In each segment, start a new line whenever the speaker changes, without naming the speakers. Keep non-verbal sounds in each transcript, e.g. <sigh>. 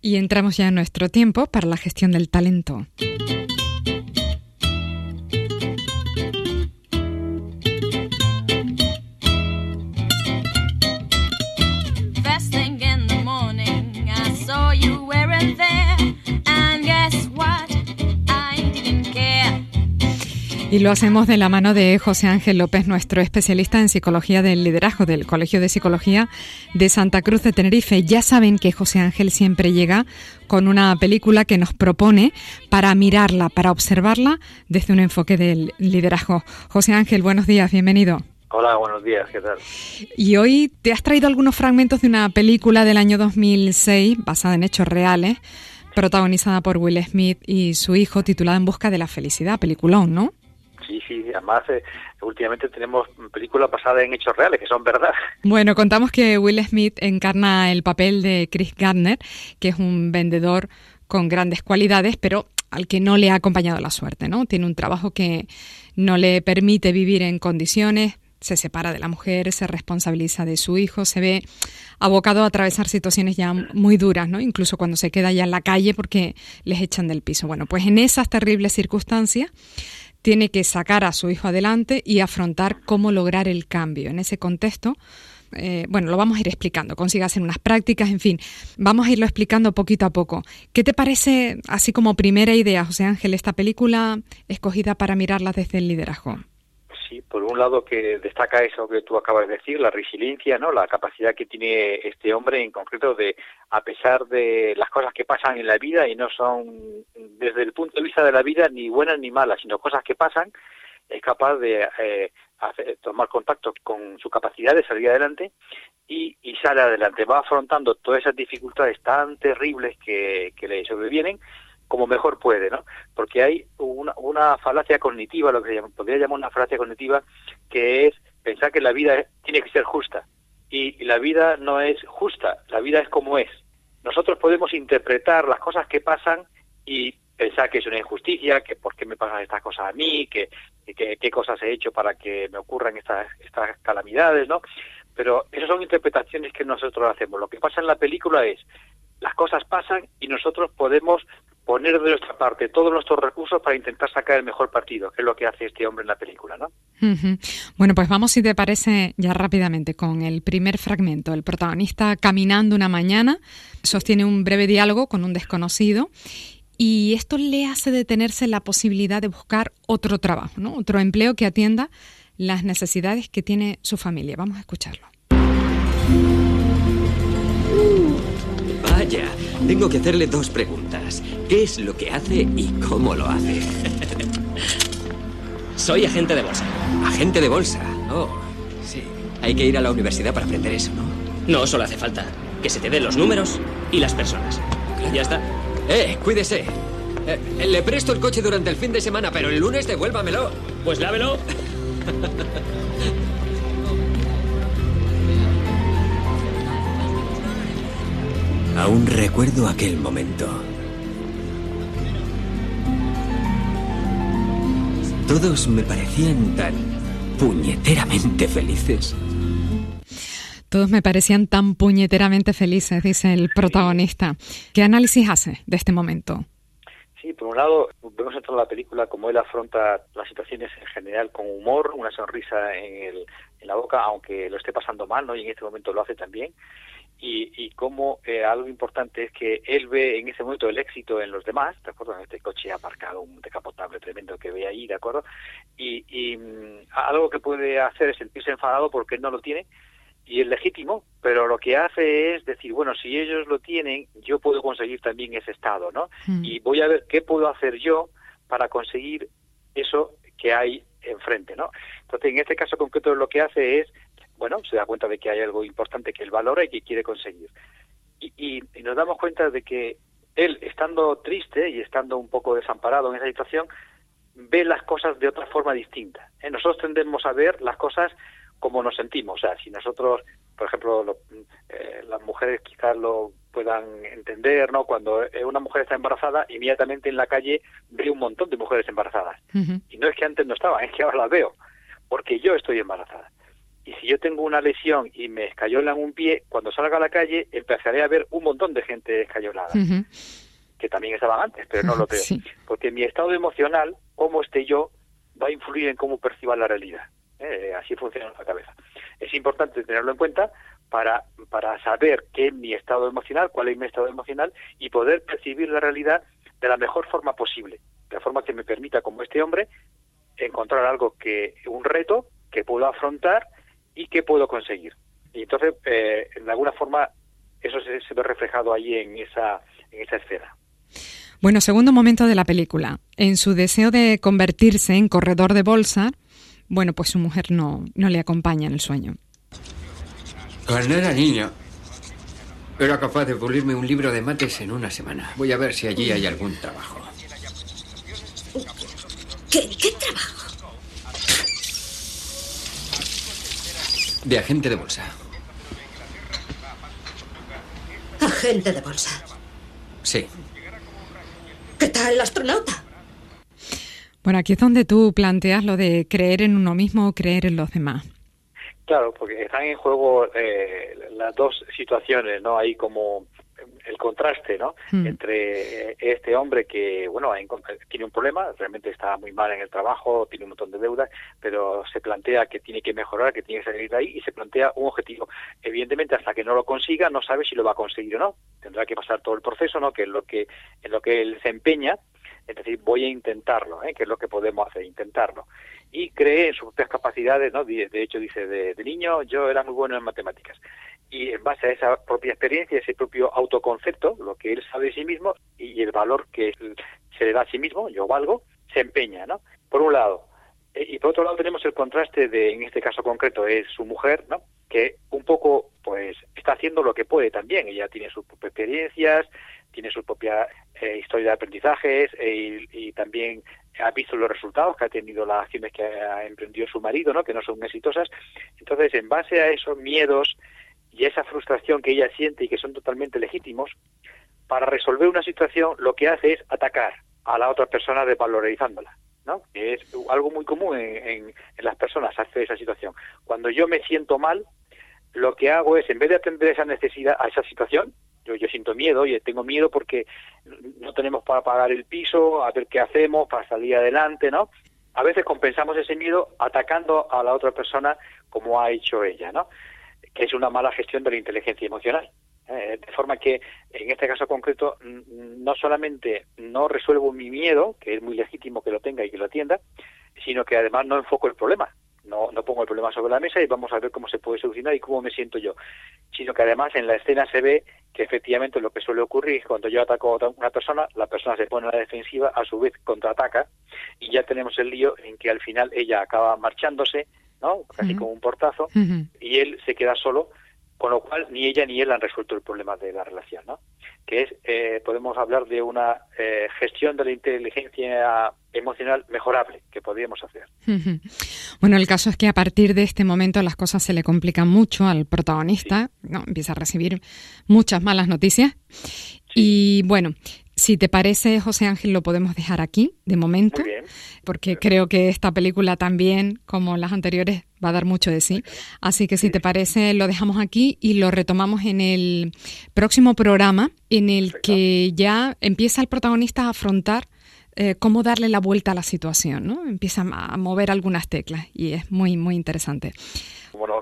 Y entramos ya en nuestro tiempo para la gestión del talento. Y lo hacemos de la mano de José Ángel López, nuestro especialista en psicología del liderazgo del Colegio de Psicología de Santa Cruz de Tenerife. Ya saben que José Ángel siempre llega con una película que nos propone para mirarla, para observarla desde un enfoque del liderazgo. José Ángel, buenos días, bienvenido.
Hola, buenos días, ¿qué tal?
Y hoy te has traído algunos fragmentos de una película del año 2006 basada en hechos reales, protagonizada por Will Smith y su hijo, titulada En busca de la felicidad, peliculón, ¿no?
Sí, sí, además eh, últimamente tenemos películas basadas en hechos reales, que son verdad. <laughs>
Bueno, contamos que Will Smith encarna el papel de Chris Gardner, que es un vendedor con grandes cualidades, pero al que no le ha acompañado la suerte, ¿no? Tiene un trabajo que no le permite vivir en condiciones, se separa de la mujer, se responsabiliza de su hijo, se ve abocado a atravesar situaciones ya muy duras, ¿no? Incluso cuando se queda ya en la calle porque les echan del piso. Bueno, pues en esas terribles circunstancias tiene que sacar a su hijo adelante y afrontar cómo lograr el cambio. En ese contexto, eh, bueno, lo vamos a ir explicando, consiga hacer unas prácticas, en fin, vamos a irlo explicando poquito a poco. ¿Qué te parece, así como primera idea, José Ángel, esta película escogida para mirarla desde el liderazgo?
sí, por un lado que destaca eso que tú acabas de decir, la resiliencia, ¿no? La capacidad que tiene este hombre en concreto de, a pesar de las cosas que pasan en la vida y no son desde el punto de vista de la vida ni buenas ni malas, sino cosas que pasan, es capaz de eh, tomar contacto con su capacidad de salir adelante y, y, sale adelante. Va afrontando todas esas dificultades tan terribles que, que le sobrevienen como mejor puede, ¿no? Porque hay una, una falacia cognitiva, lo que se podría llamar una falacia cognitiva, que es pensar que la vida tiene que ser justa. Y, la vida no es justa, la vida es como es. Nosotros podemos interpretar las cosas que pasan y pensar que es una injusticia, que por qué me pasan estas cosas a mí, que, qué cosas he hecho para que me ocurran estas, estas calamidades, ¿no? Pero esas son interpretaciones que nosotros hacemos. Lo que pasa en la película es, las cosas pasan y nosotros podemos poner de nuestra parte todos nuestros recursos para intentar sacar el mejor partido, que es lo que hace este hombre en la película, ¿no?
Bueno, pues vamos, si te parece, ya rápidamente con el primer fragmento. El protagonista caminando una mañana sostiene un breve diálogo con un desconocido y esto le hace detenerse la posibilidad de buscar otro trabajo, ¿no? Otro empleo que atienda las necesidades que tiene su familia. Vamos a escucharlo.
Vaya, tengo que hacerle dos preguntas. ¿Qué es lo que hace y cómo lo hace? <laughs>
Soy agente de bolsa.
¿Agente de bolsa? Oh, sí. Hay que ir a la universidad para aprender eso, ¿no?
No, solo hace falta que se te den los números y las personas. Ya está.
Eh, cuídese. Eh, le presto el coche durante el fin de semana, pero el lunes devuélvamelo.
Pues lávelo.
Aún recuerdo aquel momento. Todos me parecían tan puñeteramente felices.
Todos me parecían tan puñeteramente felices, dice el protagonista. ¿Qué análisis hace de este momento?
Sí, por un lado, vemos en toda la película cómo él afronta las situaciones en general con humor, una sonrisa en, en la boca, aunque lo esté pasando mal, ¿no? Y en este momento lo hace también y, y cómo eh, algo importante es que él ve en ese momento el éxito en los demás, ¿de acuerdo? En este coche aparcado, un decapotable tremendo que ve ahí, ¿de acuerdo? Y, y mm, algo que puede hacer es sentirse enfadado porque él no lo tiene y es legítimo, pero lo que hace es decir, bueno, si ellos lo tienen, yo puedo conseguir también ese estado, ¿no? Mm. Y voy a ver qué puedo hacer yo para conseguir eso que hay enfrente, ¿no? Entonces, en este caso concreto lo que hace es bueno, se da cuenta de que hay algo importante que él valora y que quiere conseguir. Y, nos damos cuenta de que él, estando triste y estando un poco desamparado en esa situación, ve las cosas de otra forma distinta. ¿eh? Nosotros tendemos a ver las cosas como nos sentimos. O sea, si nosotros, por ejemplo, eh, las mujeres quizás lo puedan entender, ¿no? Cuando una mujer está embarazada, inmediatamente en la calle ve un montón de mujeres embarazadas. Y no es que antes no estaban, <laughs> es que ahora las veo, porque yo estoy embarazada. y si yo tengo una lesión y me escayolan un pie, cuando salga a la calle empezaré a ver un montón de gente escayolada, que también estaban antes, pero no lo <laughs> veo. Porque mi estado emocional, cómo esté yo, va a influir en cómo perciba la realidad. ¿Eh? Así funciona la cabeza. Es importante tenerlo en cuenta para, para saber qué es mi estado emocional, cuál es mi estado emocional y poder percibir la realidad de la mejor forma posible, de la forma que me permita, como este hombre, encontrar algo que, un reto que puedo afrontar y que puedo conseguir. Y entonces, eh, de alguna forma, eso se, ve reflejado ahí en esa, en esa escena.
Bueno, segundo momento de la película. En su deseo de convertirse en corredor de bolsa, bueno, pues su mujer no, no le acompaña en el sueño.
Cuando era niño, era capaz de pulirme un libro de mates en una semana. Voy a ver si allí hay algún trabajo.
¿Qué, qué trabajo?
De agente de bolsa.
Agente de bolsa.
Sí.
¿Qué tal el astronauta?
Bueno, aquí es donde tú planteas lo de creer en uno mismo o creer en los demás.
Claro, porque están en juego eh, las dos situaciones, ¿no? Hay como el contraste, ¿no? Hmm. Entre este hombre que, bueno, tiene un problema, realmente está muy mal en el trabajo, tiene un montón de deudas, pero se plantea que tiene que mejorar, que tiene que salir de ahí y se plantea un objetivo. Evidentemente, hasta que no lo consiga, no sabe si lo va a conseguir o no. Tendrá que pasar todo el proceso, ¿no? Que es lo que en lo que él se empeña. Es decir, voy a intentarlo, ¿eh? que es lo que podemos hacer, intentarlo. Y cree en sus propias capacidades, ¿no? De, hecho, dice, de, de niño yo era muy bueno en matemáticas y en base a esa propia experiencia, ese propio autoconcepto, lo que él sabe de sí mismo y el valor que se le da a sí mismo, yo valgo, se empeña, ¿no? Por un lado. Eh, y por otro lado tenemos el contraste de, en este caso concreto, es su mujer, ¿no? Que un poco, pues, está haciendo lo que puede también. Ella tiene sus experiencias, tiene su propia eh, historia de aprendizajes eh, y, y, también ha visto los resultados que ha tenido las acciones que ha emprendido su marido, ¿no? Que no son exitosas. Entonces, en base a esos miedos, y esa frustración que ella siente y que son totalmente legítimos, para resolver una situación lo que hace es atacar a la otra persona desvalorizándola, ¿no? Es algo muy común en, las personas hace esa situación. Cuando yo me siento mal, lo que hago es, en vez de atender esa necesidad, a esa situación, yo, yo siento miedo, y tengo miedo porque no tenemos para pagar el piso, a ver qué hacemos para salir adelante, ¿no? A veces compensamos ese miedo atacando a la otra persona como ha hecho ella, ¿no? que es una mala gestión de la inteligencia emocional. Eh, de forma que, en este caso concreto, no solamente no resuelvo mi miedo, que es muy legítimo que lo tenga y que lo atienda, sino que además no enfoco el problema. No, no pongo el problema sobre la mesa y vamos a ver cómo se puede solucionar y cómo me siento yo. Sino que además en la escena se ve que efectivamente lo que suele ocurrir es cuando yo ataco a una persona, la persona se pone a la defensiva, a su vez contraataca y ya tenemos el lío en que al final ella acaba marchándose, ¿no? Casi como un portazo, y él se queda solo, con lo cual ni ella ni él han resuelto el problema de la relación, ¿no? Que es, eh, podemos hablar de una eh, gestión de la inteligencia emocional mejorable que podríamos hacer. <laughs>
Bueno, el caso es que a partir de este momento las cosas se le complican mucho al protagonista, ¿no? Empieza a recibir muchas malas noticias. Y bueno, si te parece, José Ángel, lo podemos dejar aquí de momento, porque creo que esta película también, como las anteriores, va a dar mucho de sí. Así que si te parece, lo dejamos aquí y lo retomamos en el próximo programa, en el que ya empieza el protagonista a afrontar eh, cómo darle la vuelta a la situación, ¿no? Empieza a mover algunas teclas y es muy, muy interesante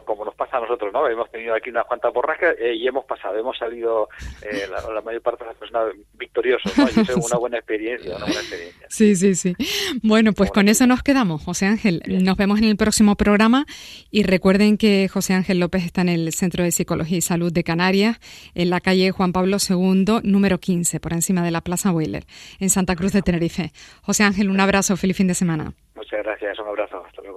como, nos pasa a nosotros, ¿no? Hemos tenido aquí unas cuantas borrascas eh, y hemos pasado, hemos salido eh, <laughs> la, mayor parte de las personas victoriosos, ¿no? Y eso es una buena experiencia, una buena experiencia.
Sí, sí, sí. Bueno, pues con eso nos quedamos, José Ángel. Nos vemos en el próximo programa y recuerden que José Ángel López está en el Centro de Psicología y Salud de Canarias, en la calle Juan Pablo II, número 15, por encima de la Plaza Wheeler, en Santa Cruz de Tenerife. José Ángel, un abrazo, feliz fin de semana.
Muchas gracias, un abrazo, hasta luego.